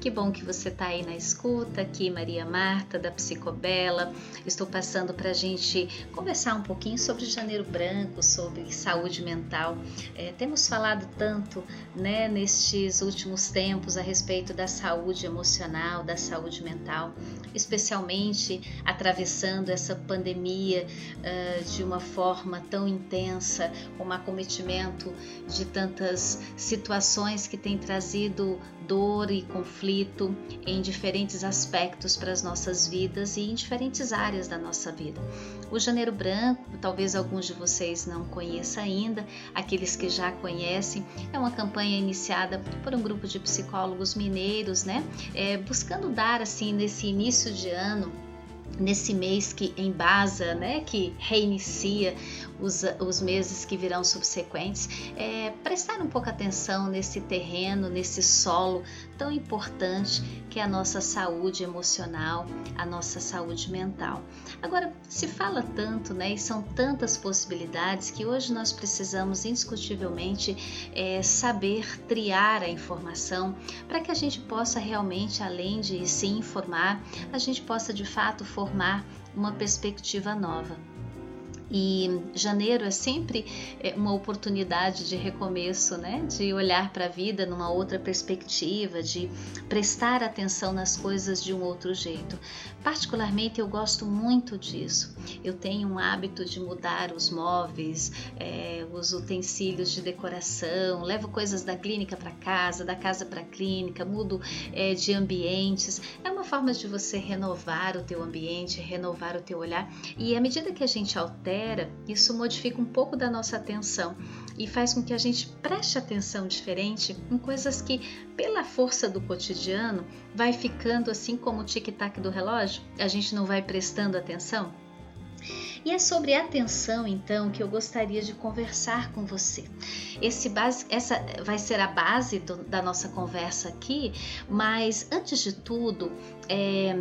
Que bom que você está aí na escuta, aqui Maria Marta da Psicobela. Estou passando para a gente conversar um pouquinho sobre Janeiro Branco, sobre saúde mental. É, temos falado tanto né, nestes últimos tempos a respeito da saúde emocional, da saúde mental, especialmente atravessando essa pandemia uh, de uma forma tão intensa, com um acometimento de tantas situações que têm trazido dor e conflito em diferentes aspectos para as nossas vidas e em diferentes áreas da nossa vida. O Janeiro Branco, talvez alguns de vocês não conheçam ainda, aqueles que já conhecem, é uma campanha iniciada por um grupo de psicólogos mineiros, né? É, buscando dar assim nesse início de ano nesse mês que embasa, né, que reinicia os, os meses que virão subsequentes, é, prestar um pouco atenção nesse terreno, nesse solo tão importante que é a nossa saúde emocional, a nossa saúde mental. Agora, se fala tanto, né, e são tantas possibilidades que hoje nós precisamos indiscutivelmente é, saber triar a informação para que a gente possa realmente, além de se informar, a gente possa de fato formar uma perspectiva nova. E janeiro é sempre é, uma oportunidade de recomeço, né? De olhar para a vida numa outra perspectiva, de prestar atenção nas coisas de um outro jeito. Particularmente eu gosto muito disso. Eu tenho um hábito de mudar os móveis, é, os utensílios de decoração, levo coisas da clínica para casa, da casa para a clínica, mudo é, de ambientes. É uma forma de você renovar o teu ambiente, renovar o teu olhar. E à medida que a gente altera isso modifica um pouco da nossa atenção e faz com que a gente preste atenção diferente em coisas que, pela força do cotidiano, vai ficando assim como o tic-tac do relógio, a gente não vai prestando atenção. E é sobre atenção, então, que eu gostaria de conversar com você. Esse base, essa vai ser a base do, da nossa conversa aqui, mas antes de tudo, é,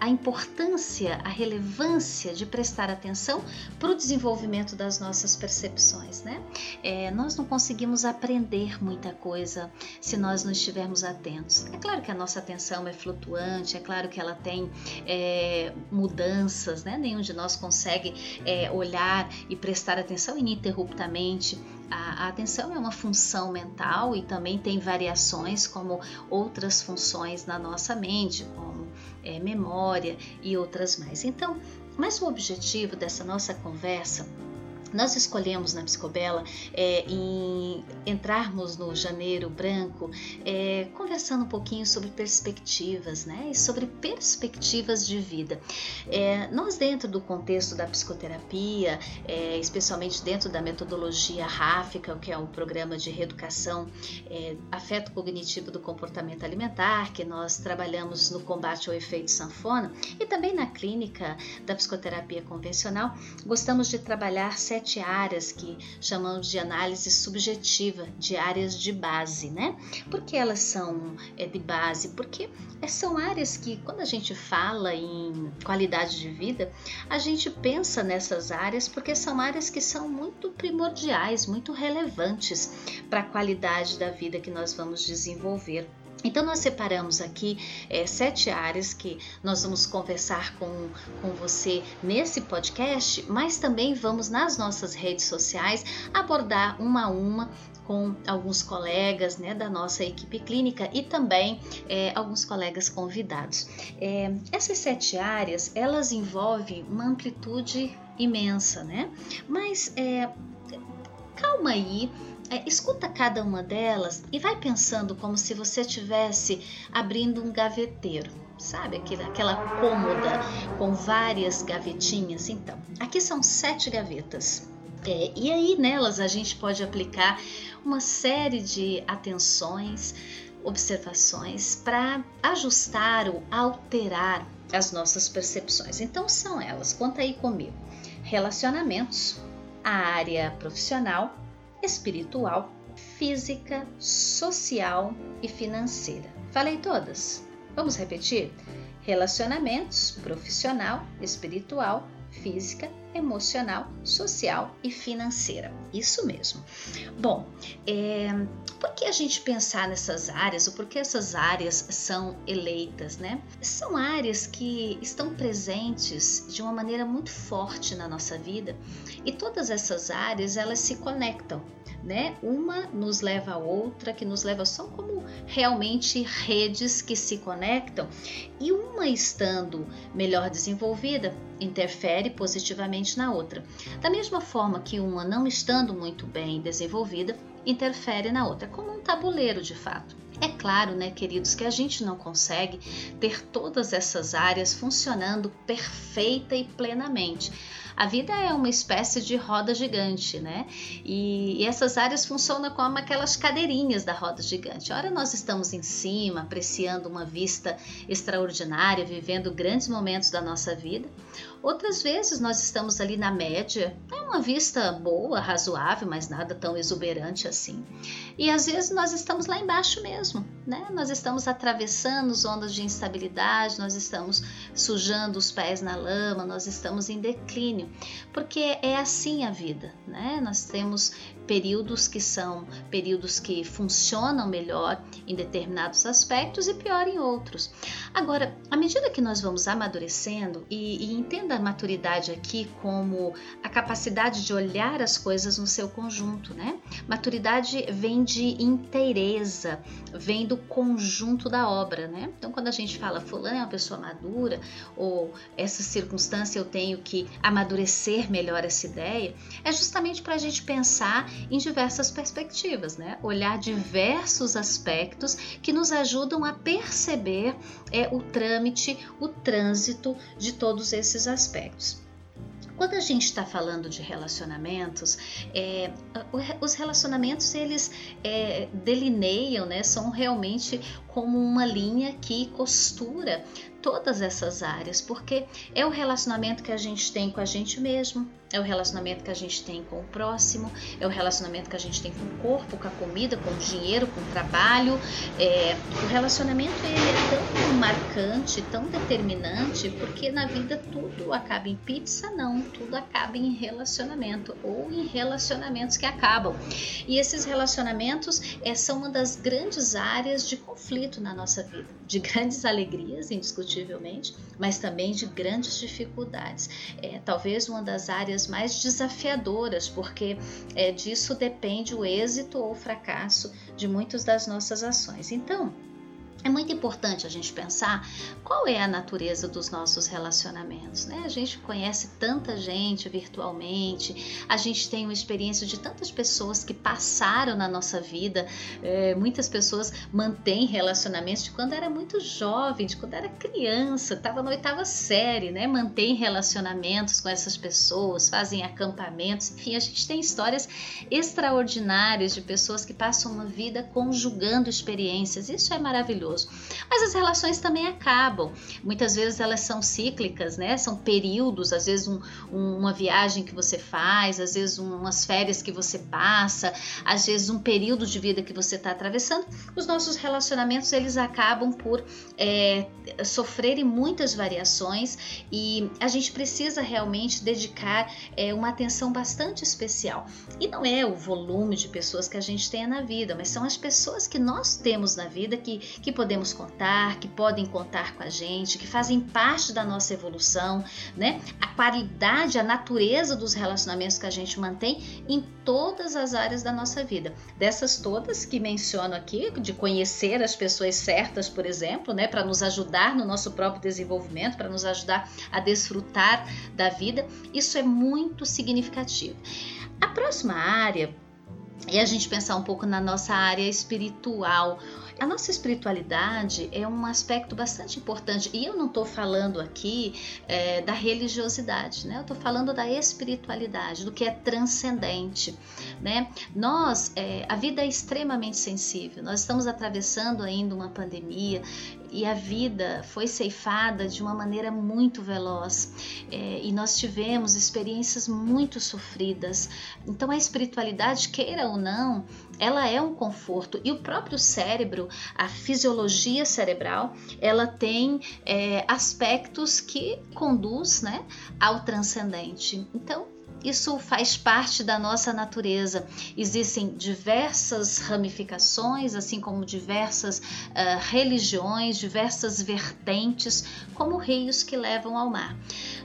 a importância, a relevância de prestar atenção para o desenvolvimento das nossas percepções, né? É, nós não conseguimos aprender muita coisa se nós não estivermos atentos. É claro que a nossa atenção é flutuante, é claro que ela tem é, mudanças, né? Nenhum de nós consegue é, olhar e prestar atenção ininterruptamente a, atenção é uma função mental e também tem variações como outras funções na nossa mente, como é, memória e outras mais. Então, mas o objetivo dessa nossa conversa nós escolhemos na Psicobela é, em entrarmos no janeiro branco é, conversando um pouquinho sobre perspectivas, né? E sobre perspectivas de vida. É, nós dentro do contexto da psicoterapia, é, especialmente dentro da metodologia ráfica, que é um programa de reeducação é, afeto cognitivo do comportamento alimentar, que nós trabalhamos no combate ao efeito sanfona, e também na clínica da psicoterapia convencional, gostamos de trabalhar sete áreas que chamamos de análise subjetiva, de áreas de base, né? Por que elas são é, de base? Porque são áreas que, quando a gente fala em qualidade de vida, a gente pensa nessas áreas porque são áreas que são muito primordiais, muito relevantes para a qualidade da vida que nós vamos desenvolver. Então, nós separamos aqui é, sete áreas que nós vamos conversar com, com você nesse podcast, mas também vamos nas nossas redes sociais abordar uma a uma com alguns colegas né, da nossa equipe clínica e também é, alguns colegas convidados. É, essas sete áreas elas envolvem uma amplitude imensa, né? Mas é, calma aí é, escuta cada uma delas e vai pensando como se você estivesse abrindo um gaveteiro, sabe? Aquela, aquela cômoda com várias gavetinhas. Então, aqui são sete gavetas. É, e aí nelas a gente pode aplicar uma série de atenções, observações para ajustar ou alterar as nossas percepções. Então são elas, conta aí comigo: relacionamentos, a área profissional, espiritual, física, social e financeira. Falei todas? Vamos repetir? Relacionamentos, profissional, espiritual, física, emocional, social e financeira. Isso mesmo. Bom, é, por que a gente pensar nessas áreas ou por que essas áreas são eleitas, né? São áreas que estão presentes de uma maneira muito forte na nossa vida e todas essas áreas elas se conectam né? Uma nos leva a outra, que nos leva são como realmente redes que se conectam e uma estando melhor desenvolvida interfere positivamente na outra. Da mesma forma que uma não estando muito bem desenvolvida interfere na outra, como um tabuleiro de fato. É claro, né, queridos, que a gente não consegue ter todas essas áreas funcionando perfeita e plenamente. A vida é uma espécie de roda gigante, né? E, essas áreas funcionam como aquelas cadeirinhas da roda gigante. Ora, nós estamos em cima, apreciando uma vista extraordinária, vivendo grandes momentos da nossa vida. Outras vezes nós estamos ali na média, é uma vista boa, razoável, mas nada tão exuberante assim. E às vezes nós estamos lá embaixo mesmo, né? Nós estamos atravessando zonas de instabilidade, nós estamos sujando os pés na lama, nós estamos em declínio, porque é assim a vida, né? Nós temos períodos que são períodos que funcionam melhor em determinados aspectos e pior em outros. Agora, à medida que nós vamos amadurecendo, e, e entenda a maturidade aqui como a capacidade de olhar as coisas no seu conjunto, né? Maturidade vem de inteireza, vem do conjunto da obra, né? Então, quando a gente fala fulano é uma pessoa madura, ou essa circunstância eu tenho que amadurecer melhor essa ideia, é justamente para a gente pensar em diversas perspectivas, né? Olhar diversos aspectos que nos ajudam a perceber é, o trâmite, o trânsito de todos esses aspectos. Quando a gente está falando de relacionamentos, é, os relacionamentos eles é, delineiam, né, são realmente como uma linha que costura todas essas áreas, porque é o relacionamento que a gente tem com a gente mesmo, é o relacionamento que a gente tem com o próximo, é o relacionamento que a gente tem com o corpo, com a comida, com o dinheiro, com o trabalho. É, o relacionamento ele é tão marcante, tão determinante, porque na vida tudo acaba em pizza, não, tudo acaba em relacionamento ou em relacionamentos que acabam. E esses relacionamentos é, são uma das grandes áreas de conflito na nossa vida, de grandes alegrias, indiscutivelmente, mas também de grandes dificuldades. É, talvez uma das áreas mais desafiadoras, porque é, disso depende o êxito ou o fracasso de muitas das nossas ações. Então, é muito importante a gente pensar qual é a natureza dos nossos relacionamentos, né? A gente conhece tanta gente virtualmente, a gente tem uma experiência de tantas pessoas que passaram na nossa vida, é, muitas pessoas mantêm relacionamentos de quando era muito jovem, de quando era criança, estava na oitava série, né? Mantém relacionamentos com essas pessoas, fazem acampamentos, enfim, a gente tem histórias extraordinárias de pessoas que passam uma vida conjugando experiências, isso é maravilhoso maravilhoso. Mas as relações também acabam. Muitas vezes elas são cíclicas, né? São períodos, às vezes um, um, uma viagem que você faz, às vezes um, umas férias que você passa, às vezes um período de vida que você está atravessando. Os nossos relacionamentos eles acabam por é, sofrerem muitas variações e a gente precisa realmente dedicar é, uma atenção bastante especial. E não é o volume de pessoas que a gente tem na vida, mas são as pessoas que nós temos na vida que, que podemos contar, que podem contar com a gente, que fazem parte da nossa evolução, né? A qualidade, a natureza dos relacionamentos que a gente mantém em todas as áreas da nossa vida. Dessas todas que menciono aqui, de conhecer as pessoas certas, por exemplo, né, para nos ajudar no nosso próprio desenvolvimento, para nos ajudar a desfrutar da vida, isso é muito significativo. A próxima área é a gente pensar um pouco na nossa área espiritual A nossa espiritualidade é um aspecto bastante importante e eu não estou falando aqui é, da religiosidade, né? Eu estou falando da espiritualidade, do que é transcendente, né? Nós, é, a vida é extremamente sensível. Nós estamos atravessando ainda uma pandemia e a vida foi ceifada de uma maneira muito veloz é, e nós tivemos experiências muito sofridas. Então, a espiritualidade, queira ou não, ela é um conforto e o próprio cérebro, a fisiologia cerebral, ela tem é, aspectos que conduz né, ao transcendente. Então, isso faz parte da nossa natureza. Existem diversas ramificações, assim como diversas uh, religiões, diversas vertentes, como rios que levam ao mar.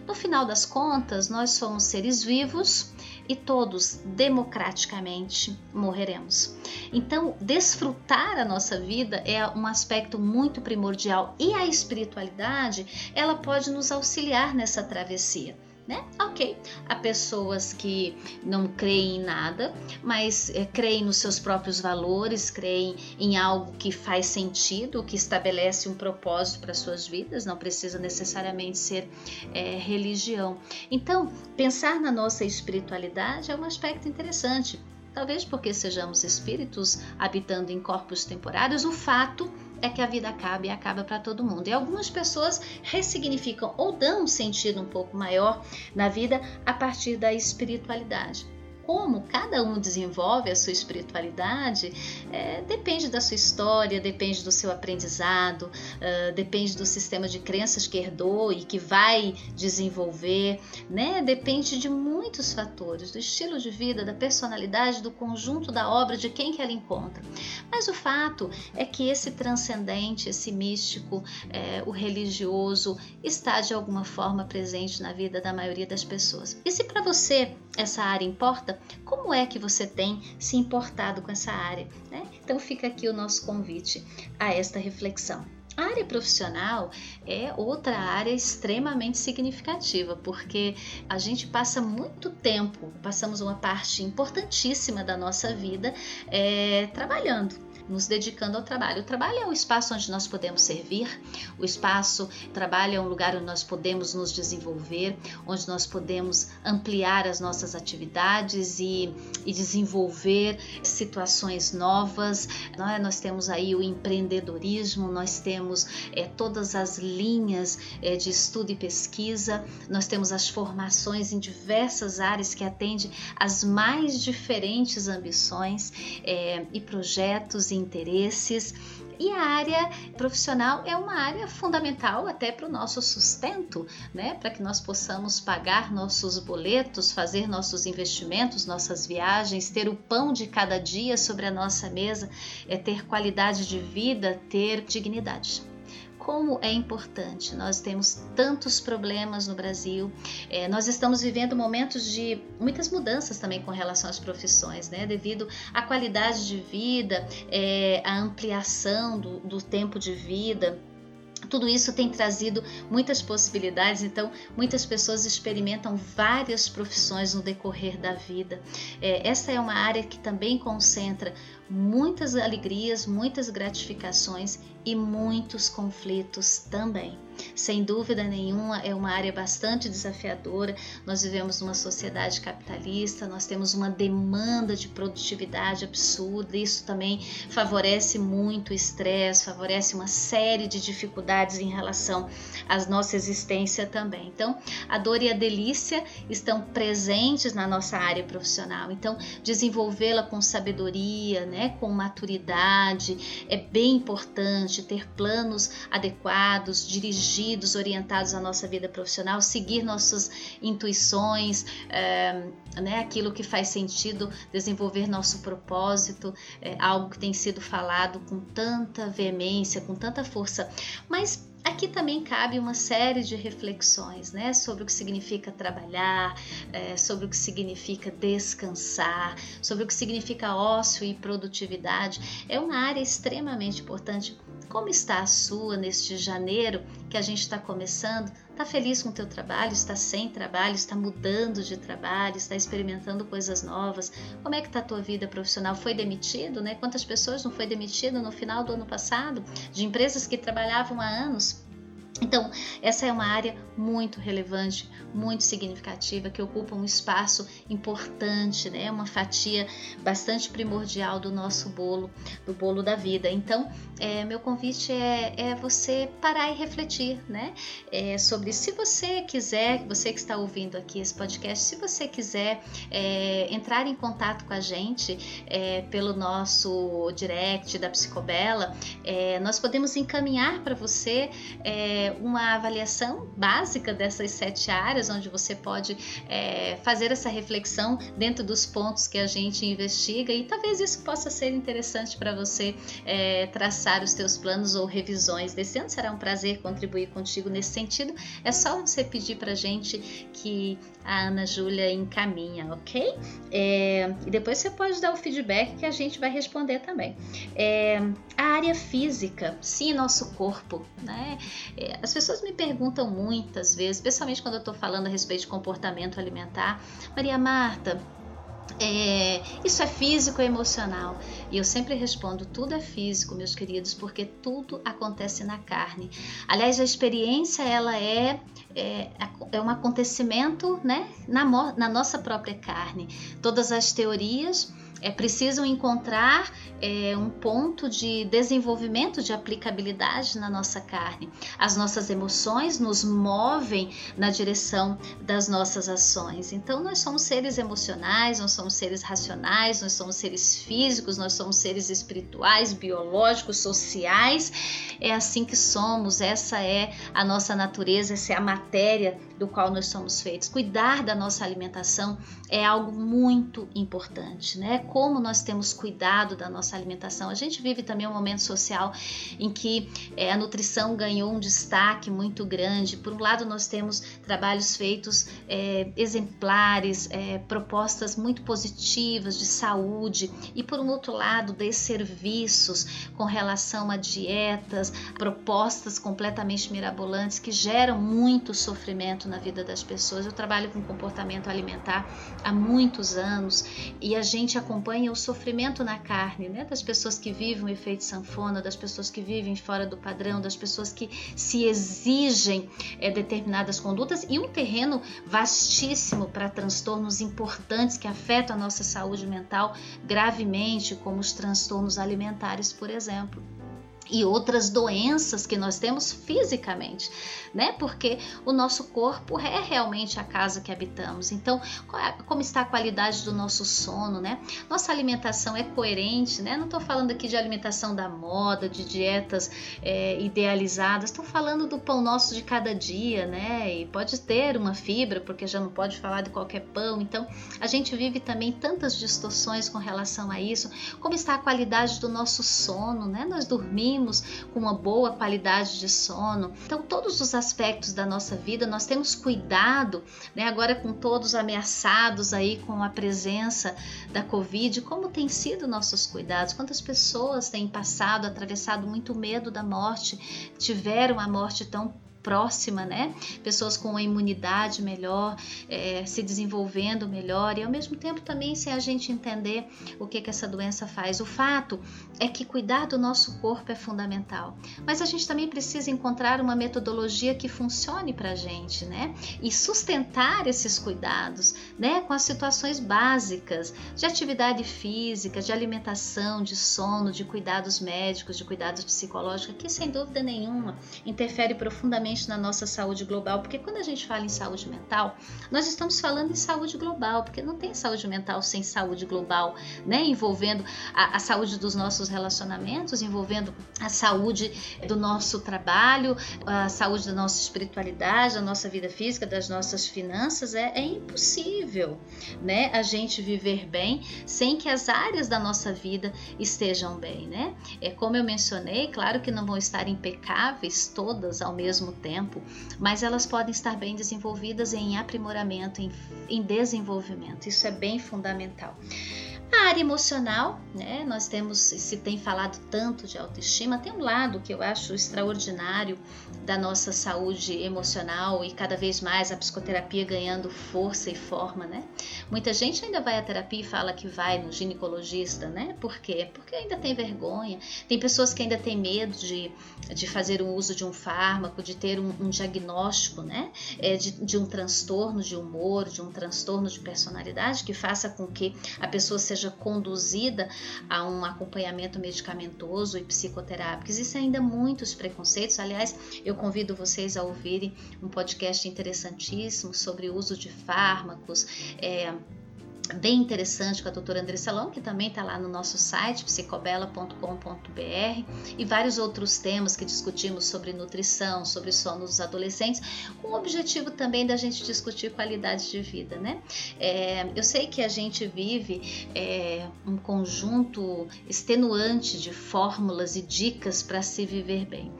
No final das contas, nós somos seres vivos e todos democraticamente morreremos. Então, desfrutar a nossa vida é um aspecto muito primordial e a espiritualidade, ela pode nos auxiliar nessa travessia né? Ok, há pessoas que não creem em nada, mas é, creem nos seus próprios valores, creem em algo que faz sentido, que estabelece um propósito para suas vidas, não precisa necessariamente ser é, religião. Então, pensar na nossa espiritualidade é um aspecto interessante. Talvez porque sejamos espíritos habitando em corpos temporários, o fato é que a vida acaba e acaba para todo mundo. E algumas pessoas ressignificam ou dão um sentido um pouco maior na vida a partir da espiritualidade como cada um desenvolve a sua espiritualidade é, depende da sua história, depende do seu aprendizado, uh, depende do sistema de crenças que herdou e que vai desenvolver, né? Depende de muitos fatores, do estilo de vida, da personalidade, do conjunto da obra, de quem que ela encontra. Mas o fato é que esse transcendente, esse místico, é, o religioso, está de alguma forma presente na vida da maioria das pessoas. E se para você essa área importa, como é que você tem se importado com essa área? Né? Então fica aqui o nosso convite a esta reflexão. A área profissional é outra área extremamente significativa, porque a gente passa muito tempo, passamos uma parte importantíssima da nossa vida é, trabalhando nos dedicando ao trabalho. O trabalho é o espaço onde nós podemos servir, o espaço, o trabalho é um lugar onde nós podemos nos desenvolver, onde nós podemos ampliar as nossas atividades e, e desenvolver situações novas. Nós, é? nós temos aí o empreendedorismo, nós temos é, todas as linhas é, de estudo e pesquisa, nós temos as formações em diversas áreas que atendem às mais diferentes ambições é, e projetos interesses. E a área profissional é uma área fundamental até para o nosso sustento, né? Para que nós possamos pagar nossos boletos, fazer nossos investimentos, nossas viagens, ter o pão de cada dia sobre a nossa mesa, é ter qualidade de vida, ter dignidade como é importante. Nós temos tantos problemas no Brasil, é, nós estamos vivendo momentos de muitas mudanças também com relação às profissões, né? Devido à qualidade de vida, é, à ampliação do, do tempo de vida tudo isso tem trazido muitas possibilidades, então muitas pessoas experimentam várias profissões no decorrer da vida. É, essa é uma área que também concentra muitas alegrias, muitas gratificações e muitos conflitos também. Sem dúvida nenhuma, é uma área bastante desafiadora. Nós vivemos numa sociedade capitalista, nós temos uma demanda de produtividade absurda. Isso também favorece muito o estresse, favorece uma série de dificuldades em relação à nossa existência também. Então, a dor e a delícia estão presentes na nossa área profissional. Então, desenvolvê-la com sabedoria, né, com maturidade, é bem importante ter planos adequados, dirigidos, orientados à nossa vida profissional, seguir nossas intuições, é, né, aquilo que faz sentido, desenvolver nosso propósito, é algo que tem sido falado com tanta veemência, com tanta força, mas Aqui também cabe uma série de reflexões né, sobre o que significa trabalhar, é, sobre o que significa descansar, sobre o que significa ócio e produtividade. É uma área extremamente importante Como está a sua neste janeiro que a gente está começando? Está feliz com o teu trabalho? Está sem trabalho? Está mudando de trabalho? Está experimentando coisas novas? Como é que está a tua vida profissional? Foi demitido, né? Quantas pessoas não foi demitido no final do ano passado de empresas que trabalhavam há anos? Então, essa é uma área muito relevante, muito significativa, que ocupa um espaço importante, né? uma fatia bastante primordial do nosso bolo, do bolo da vida. Então, é, meu convite é, é, você parar e refletir né? É, sobre se você quiser, você que está ouvindo aqui esse podcast, se você quiser é, entrar em contato com a gente é, pelo nosso direct da Psicobela, é, nós podemos encaminhar para você uma avaliação básica dessas sete áreas, onde você pode é, fazer essa reflexão dentro dos pontos que a gente investiga e talvez isso possa ser interessante para você é, traçar os teus planos ou revisões desse ano. Será um prazer contribuir contigo nesse sentido. É só você pedir para a gente que a Ana Júlia encaminha, ok? É, e depois você pode dar o feedback que a gente vai responder também. É, a área física, sim, nosso corpo, né? É, as pessoas me perguntam muitas vezes, especialmente quando eu estou falando a respeito de comportamento alimentar, Maria Marta, é, isso é físico ou emocional? E eu sempre respondo: tudo é físico, meus queridos, porque tudo acontece na carne. Aliás, a experiência ela é, é, é um acontecimento né, na, na nossa própria carne. Todas as teorias é, precisam encontrar é, um ponto de desenvolvimento de aplicabilidade na nossa carne. As nossas emoções nos movem na direção das nossas ações. Então, nós somos seres emocionais, nós somos seres racionais, nós somos seres físicos, nós somos seres espirituais, biológicos, sociais. É assim que somos, essa é a nossa natureza, essa é a matéria do qual nós somos feitos. Cuidar da nossa alimentação é algo muito importante, né? Como nós temos cuidado da nossa alimentação. A gente vive também um momento social em que é, a nutrição ganhou um destaque muito grande. Por um lado, nós temos trabalhos feitos é, exemplares, é, propostas muito positivas de saúde, e por um outro lado, desserviços com relação a dietas, propostas completamente mirabolantes que geram muito sofrimento na vida das pessoas. Eu trabalho com comportamento alimentar há muitos anos e a gente acompanha o sofrimento na carne, né? Das pessoas que vivem o efeito sanfona, das pessoas que vivem fora do padrão, das pessoas que se exigem é, determinadas condutas e um terreno vastíssimo para transtornos importantes que afetam a nossa saúde mental gravemente, como os transtornos alimentares, por exemplo e outras doenças que nós temos fisicamente, né? Porque o nosso corpo é realmente a casa que habitamos. Então, é, como está a qualidade do nosso sono, né? Nossa alimentação é coerente, né? Não estou falando aqui de alimentação da moda, de dietas é, idealizadas. Estou falando do pão nosso de cada dia, né? E pode ter uma fibra, porque já não pode falar de qualquer pão. Então, a gente vive também tantas distorções com relação a isso. Como está a qualidade do nosso sono, né? Nós dormimos dormimos com uma boa qualidade de sono. Então, todos os aspectos da nossa vida nós temos cuidado, né? Agora com todos ameaçados aí com a presença da Covid, como tem sido nossos cuidados? Quantas pessoas têm passado, atravessado muito medo da morte, tiveram a morte tão próxima, né? Pessoas com imunidade melhor, é, se desenvolvendo melhor e ao mesmo tempo também sem a gente entender o que, que essa doença faz. O fato é que cuidar do nosso corpo é fundamental, mas a gente também precisa encontrar uma metodologia que funcione para a gente, né? E sustentar esses cuidados, né? Com as situações básicas de atividade física, de alimentação, de sono, de cuidados médicos, de cuidados psicológicos, que sem dúvida nenhuma interfere profundamente na nossa saúde global, porque quando a gente fala em saúde mental, nós estamos falando em saúde global, porque não tem saúde mental sem saúde global, né? Envolvendo a, a saúde dos nossos relacionamentos, envolvendo a saúde do nosso trabalho, a saúde da nossa espiritualidade, da nossa vida física, das nossas finanças. É, é impossível, né? A gente viver bem sem que as áreas da nossa vida estejam bem, né? É como eu mencionei, claro que não vão estar impecáveis todas ao mesmo tempo, mas elas podem estar bem desenvolvidas em aprimoramento, em, em desenvolvimento. Isso é bem fundamental. A área emocional, né? Nós temos, se tem falado tanto de autoestima, tem um lado que eu acho extraordinário da nossa saúde emocional e cada vez mais a psicoterapia ganhando força e forma, né? Muita gente ainda vai à terapia e fala que vai no ginecologista, né? Por quê? Porque ainda tem vergonha. Tem pessoas que ainda têm medo de, de fazer o uso de um fármaco, de ter um, um diagnóstico, né? É, de, de um transtorno de humor, de um transtorno de personalidade que faça com que a pessoa seja conduzida a um acompanhamento medicamentoso e psicoterápico. Existem ainda muitos preconceitos. Aliás, eu convido vocês a ouvirem um podcast interessantíssimo sobre o uso de fármacos. É, bem interessante com a doutora Andressa Long, que também está lá no nosso site, psicobela.com.br, e vários outros temas que discutimos sobre nutrição, sobre sono dos adolescentes, com o objetivo também da gente discutir qualidade de vida, né? É, eu sei que a gente vive é, um conjunto extenuante de fórmulas e dicas para se viver bem.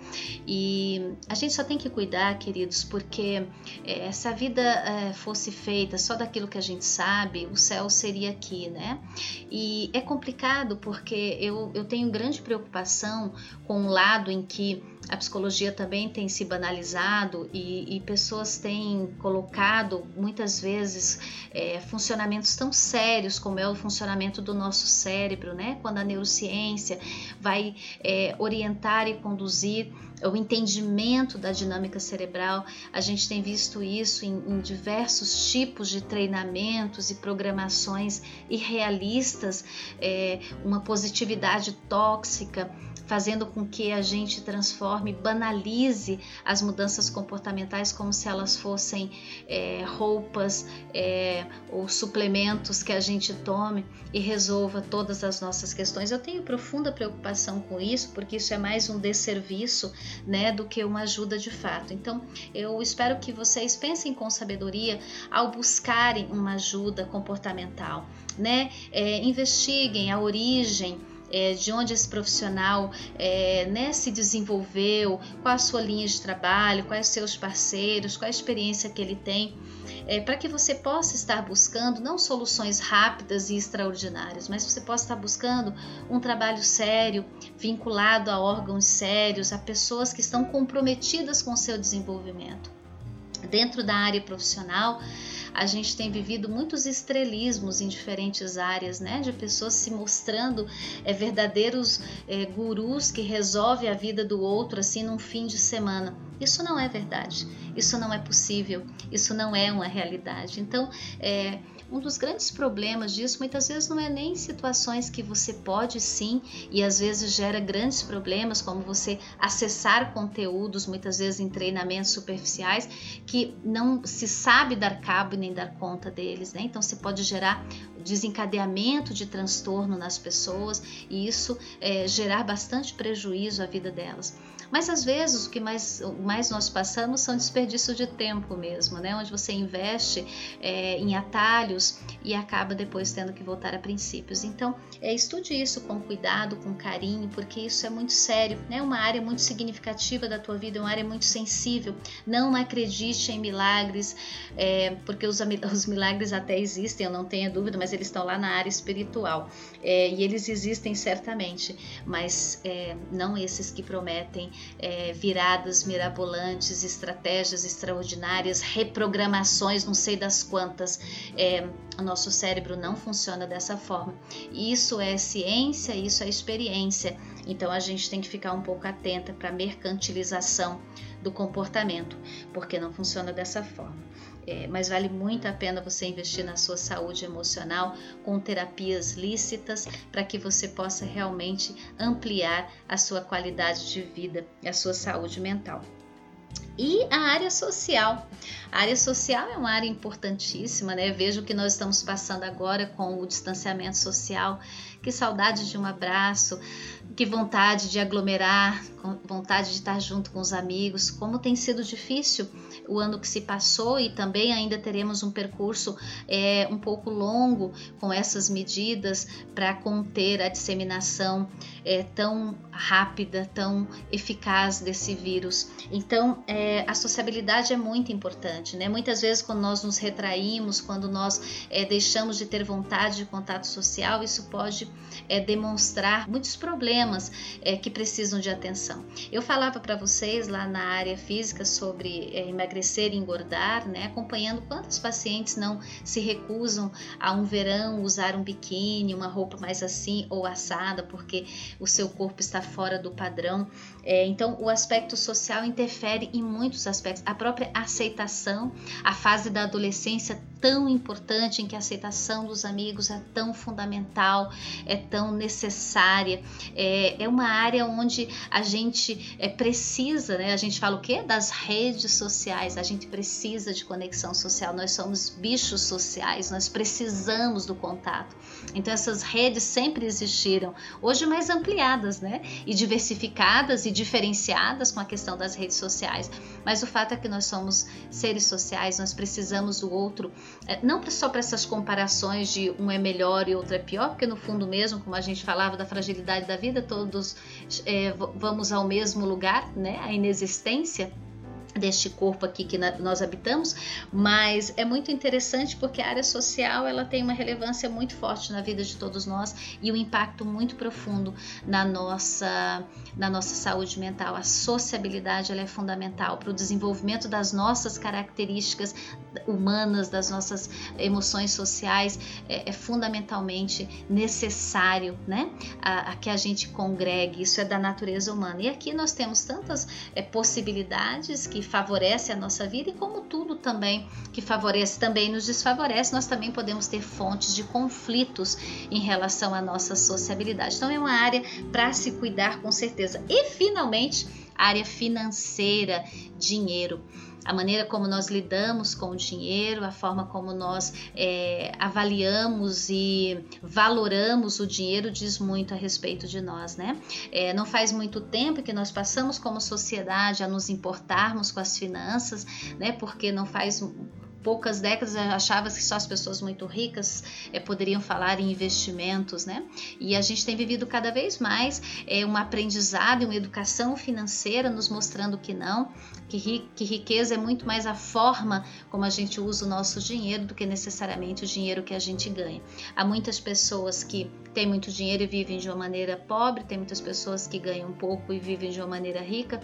E a gente só tem que cuidar, queridos, porque é, se a vida é, fosse feita só daquilo que a gente sabe, o céu seria aqui, né? E é complicado porque eu, eu tenho grande preocupação com o um lado em que a psicologia também tem se banalizado e, e pessoas têm colocado muitas vezes é, funcionamentos tão sérios como é o funcionamento do nosso cérebro, né? Quando a neurociência vai é, orientar e conduzir o entendimento da dinâmica cerebral. A gente tem visto isso em, em diversos tipos de treinamentos e programações irrealistas, é, uma positividade tóxica fazendo com que a gente transforme, banalize as mudanças comportamentais como se elas fossem é, roupas é, ou suplementos que a gente tome e resolva todas as nossas questões. Eu tenho profunda preocupação com isso, porque isso é mais um desserviço né, do que uma ajuda de fato. Então, eu espero que vocês pensem com sabedoria ao buscarem uma ajuda comportamental, né? É, investiguem a origem é, de onde esse profissional é, né, se desenvolveu, qual a sua linha de trabalho, quais seus parceiros, qual a experiência que ele tem, é, para que você possa estar buscando não soluções rápidas e extraordinárias, mas você possa estar buscando um trabalho sério, vinculado a órgãos sérios, a pessoas que estão comprometidas com o seu desenvolvimento. Dentro da área profissional, a gente tem vivido muitos estrelismos em diferentes áreas, né? De pessoas se mostrando é, verdadeiros é, gurus que resolvem a vida do outro assim num fim de semana. Isso não é verdade, isso não é possível, isso não é uma realidade. Então, é, um dos grandes problemas disso muitas vezes não é nem situações que você pode sim e às vezes gera grandes problemas, como você acessar conteúdos, muitas vezes em treinamentos superficiais, que não se sabe dar cabo nem dar conta deles, né? Então você pode gerar desencadeamento de transtorno nas pessoas e isso é, gerar bastante prejuízo à vida delas. Mas às vezes o que mais, mais nós passamos são desperdício de tempo mesmo, né? Onde você investe é, em atalhos e acaba depois tendo que voltar a princípios. Então, é, estude isso com cuidado, com carinho, porque isso é muito sério, né? Uma área muito significativa da tua vida, uma área muito sensível. Não acredite em milagres, é, porque os, os milagres até existem, eu não tenho dúvida, mas eles estão lá na área espiritual. É, e eles existem certamente, mas é, não esses que prometem é, viradas mirabolantes, estratégias extraordinárias, reprogramações, não sei das quantas. É, o nosso cérebro não funciona dessa forma. Isso é ciência, isso é experiência. Então a gente tem que ficar um pouco atenta para a mercantilização do comportamento, porque não funciona dessa forma. É, mas vale muito a pena você investir na sua saúde emocional com terapias lícitas para que você possa realmente ampliar a sua qualidade de vida e a sua saúde mental. E a área social. A área social é uma área importantíssima, né? Vejo que nós estamos passando agora com o distanciamento social. Que saudade de um abraço, que vontade de aglomerar, vontade de estar junto com os amigos. Como tem sido difícil o ano que se passou e também ainda teremos um percurso é, um pouco longo com essas medidas para conter a disseminação é, tão rápida, tão eficaz desse vírus. Então, é, a sociabilidade é muito importante, né? Muitas vezes, quando nós nos retraímos, quando nós é, deixamos de ter vontade de contato social, isso pode é, demonstrar muitos problemas é, que precisam de atenção. Eu falava para vocês lá na área física sobre é, emagrecer e engordar, né? Acompanhando quantos pacientes não se recusam a um verão usar um biquíni, uma roupa mais assim ou assada, porque o seu corpo está fora do padrão. É, então, o aspecto social interfere em muitos aspectos. A própria aceitação, a fase da adolescência tão importante, em que a aceitação dos amigos é tão fundamental, é tão necessária. É, é uma área onde a gente é, precisa, né? A gente fala o quê? Das redes sociais. A gente precisa de conexão social. Nós somos bichos sociais, nós precisamos do contato. Então, essas redes sempre existiram. Hoje, mais ampliadas, né? E diversificadas e diferenciadas com a questão das redes sociais. Mas o fato é que nós somos seres sociais, nós precisamos do outro, não só para essas comparações de um é melhor e outro é pior, porque no fundo mesmo, como a gente falava da fragilidade da vida, todos é, vamos ao mesmo lugar, né? A inexistência deste corpo aqui que nós habitamos, mas é muito interessante porque a área social ela tem uma relevância muito forte na vida de todos nós e um impacto muito profundo na nossa na nossa saúde mental. A sociabilidade ela é fundamental para o desenvolvimento das nossas características humanas, das nossas emoções sociais, é, é fundamentalmente necessário, né, a, a, que a gente congregue. Isso é da natureza humana. E aqui nós temos tantas é, possibilidades que favorece a nossa vida e como tudo também que favorece também nos desfavorece, nós também podemos ter fontes de conflitos em relação à nossa sociabilidade. Então é uma área para se cuidar com certeza. E finalmente, área financeira, dinheiro a maneira como nós lidamos com o dinheiro, a forma como nós é, avaliamos e valoramos o dinheiro diz muito a respeito de nós, né? É, não faz muito tempo que nós passamos como sociedade a nos importarmos com as finanças, né? Porque não faz poucas décadas achava que só as pessoas muito ricas é, poderiam falar em investimentos, né? E a gente tem vivido cada vez mais é, um aprendizado e uma educação financeira nos mostrando que não, que, ri, que riqueza é muito mais a forma como a gente usa o nosso dinheiro do que necessariamente o dinheiro que a gente ganha. Há muitas pessoas que têm muito dinheiro e vivem de uma maneira pobre, tem muitas pessoas que ganham pouco e vivem de uma maneira rica.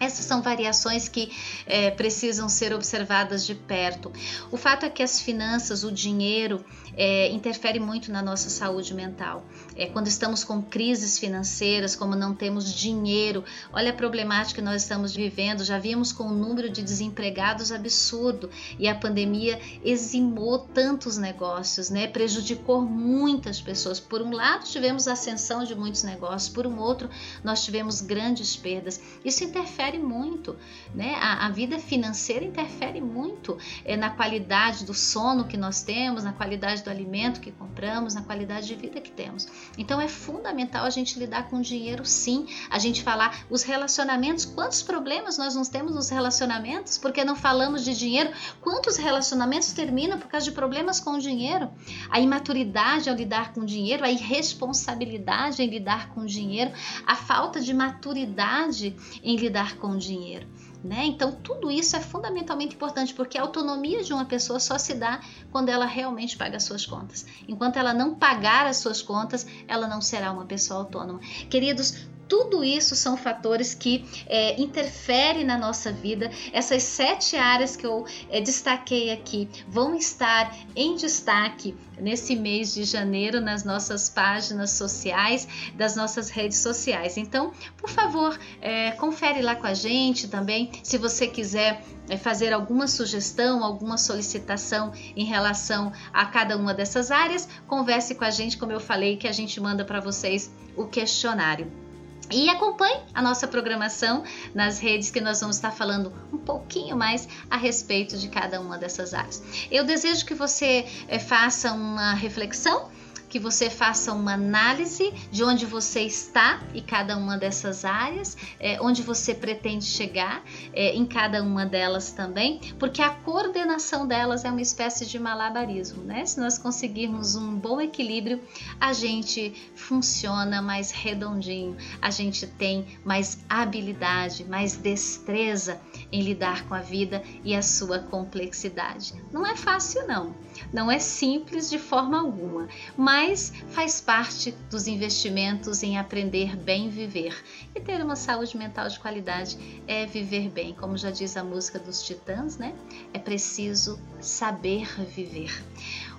Essas são variações que é, precisam ser observadas de perto. O fato é que as finanças, o dinheiro, é, interfere muito na nossa saúde mental. É, quando estamos com crises financeiras, como não temos dinheiro, olha a problemática que nós estamos vivendo. Já vimos com o número de desempregados absurdo e a pandemia eximou tantos negócios, né? prejudicou muitas pessoas. Por um lado, tivemos a ascensão de muitos negócios, por um outro, nós tivemos grandes perdas. Isso interfere interfere muito, né? A, a vida financeira interfere muito é, na qualidade do sono que nós temos, na qualidade do alimento que compramos, na qualidade de vida que temos. Então é fundamental a gente lidar com dinheiro, sim. A gente falar os relacionamentos, quantos problemas nós não temos nos relacionamentos porque não falamos de dinheiro? Quantos relacionamentos terminam por causa de problemas com o dinheiro? A imaturidade ao lidar com o dinheiro, a irresponsabilidade em lidar com o dinheiro, a falta de maturidade em lidar com o dinheiro. Né? Então, tudo isso é fundamentalmente importante porque a autonomia de uma pessoa só se dá quando ela realmente paga as suas contas. Enquanto ela não pagar as suas contas, ela não será uma pessoa autônoma. Queridos, tudo isso são fatores que é, interferem na nossa vida. Essas sete áreas que eu é, destaquei aqui vão estar em destaque nesse mês de janeiro nas nossas páginas sociais, das nossas redes sociais. Então, por favor, é, confere lá com a gente também. Se você quiser é, fazer alguma sugestão, alguma solicitação em relação a cada uma dessas áreas, converse com a gente, como eu falei, que a gente manda para vocês o questionário. E acompanhe a nossa programação nas redes que nós vamos estar falando um pouquinho mais a respeito de cada uma dessas áreas. Eu desejo que você é, faça uma reflexão que você faça uma análise de onde você está e cada uma dessas áreas, é, onde você pretende chegar é, em cada uma delas também, porque a coordenação delas é uma espécie de malabarismo, né? Se nós conseguirmos um bom equilíbrio, a gente funciona mais redondinho, a gente tem mais habilidade, mais destreza em lidar com a vida e a sua complexidade. Não é fácil, não. Não é simples de forma alguma, mas faz parte dos investimentos em aprender bem viver. E ter uma saúde mental de qualidade é viver bem, como já diz a música dos Titãs, né? É preciso saber viver.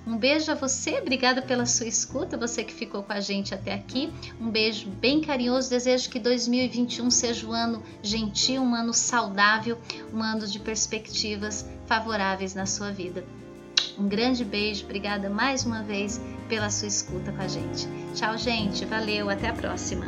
Um beijo a você, obrigada pela sua escuta, você que ficou com a gente até aqui. Um beijo bem carinhoso. Desejo que 2021 seja um ano gentil, um ano saudável, um ano de perspectivas favoráveis na sua vida. Um grande beijo, obrigada mais uma vez pela sua escuta com a gente. Tchau, gente, valeu, até a próxima.